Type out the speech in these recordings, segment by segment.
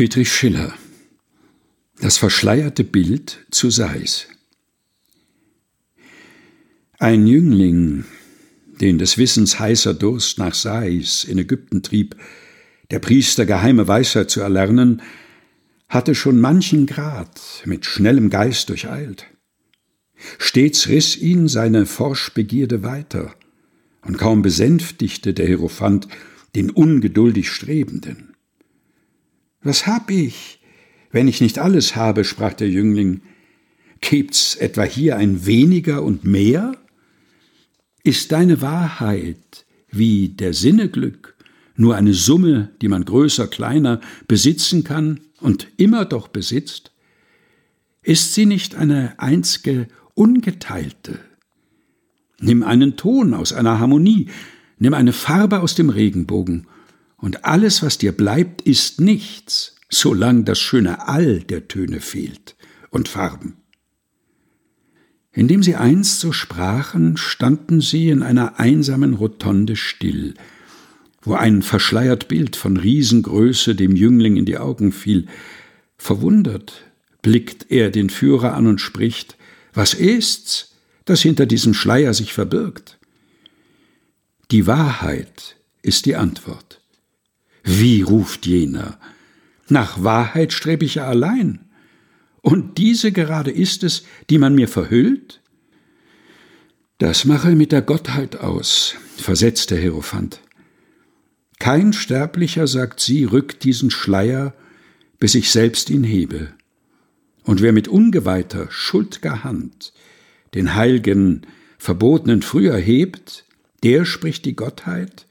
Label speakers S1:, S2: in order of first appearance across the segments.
S1: Friedrich Schiller Das verschleierte Bild zu Seis Ein Jüngling, den des Wissens heißer Durst nach Seis in Ägypten trieb, der Priester geheime Weisheit zu erlernen, hatte schon manchen Grad mit schnellem Geist durcheilt. Stets riss ihn seine Forschbegierde weiter, und kaum besänftigte der Hierophant den ungeduldig Strebenden. Was hab ich, wenn ich nicht alles habe, sprach der Jüngling. Gibt's etwa hier ein weniger und mehr? Ist deine Wahrheit wie der Sinne Glück nur eine Summe, die man größer, kleiner besitzen kann und immer doch besitzt? Ist sie nicht eine einzige ungeteilte? Nimm einen Ton aus einer Harmonie, nimm eine Farbe aus dem Regenbogen und alles, was dir bleibt, ist nichts, solange das schöne All der Töne fehlt und Farben. Indem sie einst so sprachen, standen sie in einer einsamen Rotonde still, wo ein verschleiert Bild von Riesengröße dem Jüngling in die Augen fiel. Verwundert blickt er den Führer an und spricht, was ist's, das hinter diesem Schleier sich verbirgt? Die Wahrheit ist die Antwort. Wie ruft jener? Nach Wahrheit strebe ich ja allein. Und diese gerade ist es, die man mir verhüllt? Das mache mit der Gottheit aus, versetzt der Hierophant. Kein Sterblicher, sagt sie, rückt diesen Schleier, bis ich selbst ihn hebe. Und wer mit ungeweihter, schuldger Hand den heilgen, verbotenen früher hebt, der spricht die Gottheit.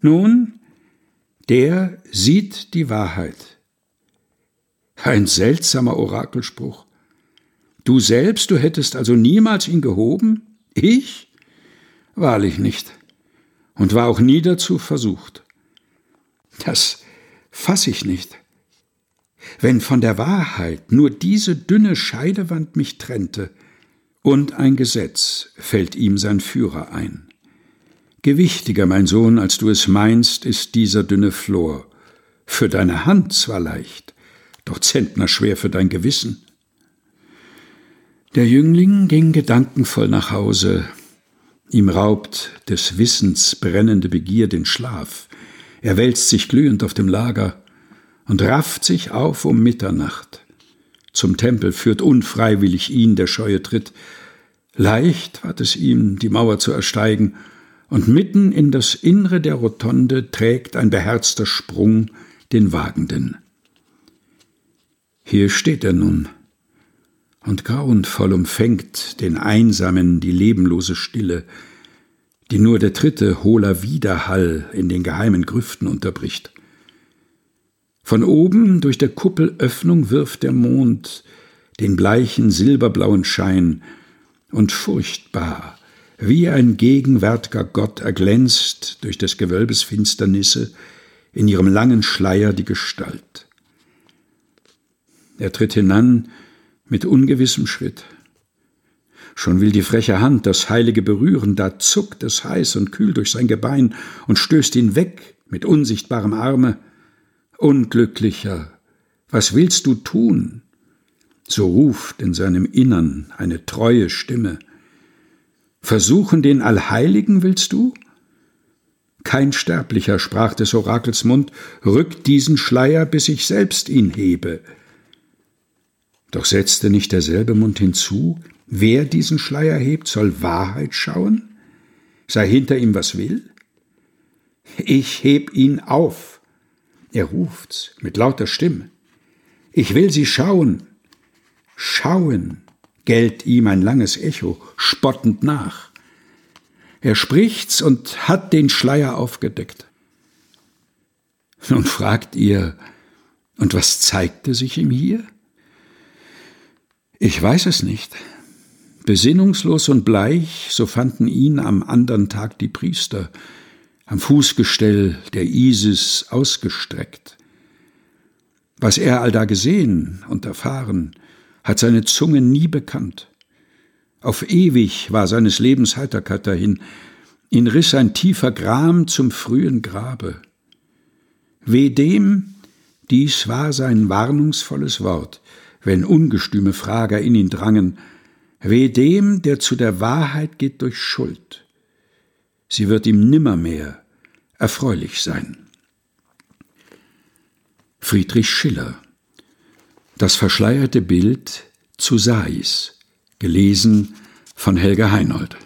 S1: Nun, der sieht die Wahrheit. Ein seltsamer Orakelspruch. Du selbst, du hättest also niemals ihn gehoben? Ich? Wahrlich nicht. Und war auch nie dazu versucht. Das fass ich nicht. Wenn von der Wahrheit nur diese dünne Scheidewand mich trennte, und ein Gesetz fällt ihm sein Führer ein. Gewichtiger, mein Sohn, als du es meinst, ist dieser dünne Flor. Für deine Hand zwar leicht, doch Zentner schwer für dein Gewissen. Der Jüngling ging gedankenvoll nach Hause. Ihm raubt des Wissens brennende Begier den Schlaf. Er wälzt sich glühend auf dem Lager und rafft sich auf um Mitternacht. Zum Tempel führt unfreiwillig ihn der scheue Tritt. Leicht ward es ihm, die Mauer zu ersteigen, und mitten in das Innere der Rotonde trägt ein beherzter Sprung den Wagenden. Hier steht er nun, und grauenvoll umfängt den Einsamen die lebenlose Stille, die nur der dritte hohler Widerhall in den geheimen Grüften unterbricht. Von oben durch der Kuppelöffnung wirft der Mond den bleichen silberblauen Schein, und furchtbar wie ein gegenwärtiger Gott erglänzt durch des Gewölbes Finsternisse in ihrem langen Schleier die Gestalt. Er tritt hinan mit ungewissem Schritt. Schon will die freche Hand das Heilige berühren, da zuckt es heiß und kühl durch sein Gebein und stößt ihn weg mit unsichtbarem Arme. Unglücklicher, was willst du tun? So ruft in seinem Innern eine treue Stimme. Versuchen den Allheiligen willst du? Kein Sterblicher, sprach des Orakels Mund, rückt diesen Schleier, bis ich selbst ihn hebe. Doch setzte nicht derselbe Mund hinzu, wer diesen Schleier hebt, soll Wahrheit schauen? Sei hinter ihm, was will? Ich heb ihn auf. Er ruft's mit lauter Stimme. Ich will sie schauen. Schauen gellt ihm ein langes Echo, spottend nach. Er spricht's und hat den Schleier aufgedeckt. Nun fragt ihr, und was zeigte sich ihm hier? Ich weiß es nicht. Besinnungslos und bleich, so fanden ihn am andern Tag die Priester, am Fußgestell der Isis ausgestreckt. Was er allda gesehen und erfahren, hat seine Zunge nie bekannt. Auf ewig war seines Lebens Heiterkeit dahin, ihn riss ein tiefer Gram zum frühen Grabe. Weh dem, Dies war sein warnungsvolles Wort, wenn ungestüme Frager in ihn drangen, Weh dem, der zu der Wahrheit geht durch Schuld. Sie wird ihm nimmermehr erfreulich sein. Friedrich Schiller Das verschleierte Bild zu Sais, gelesen von Helga Heinold.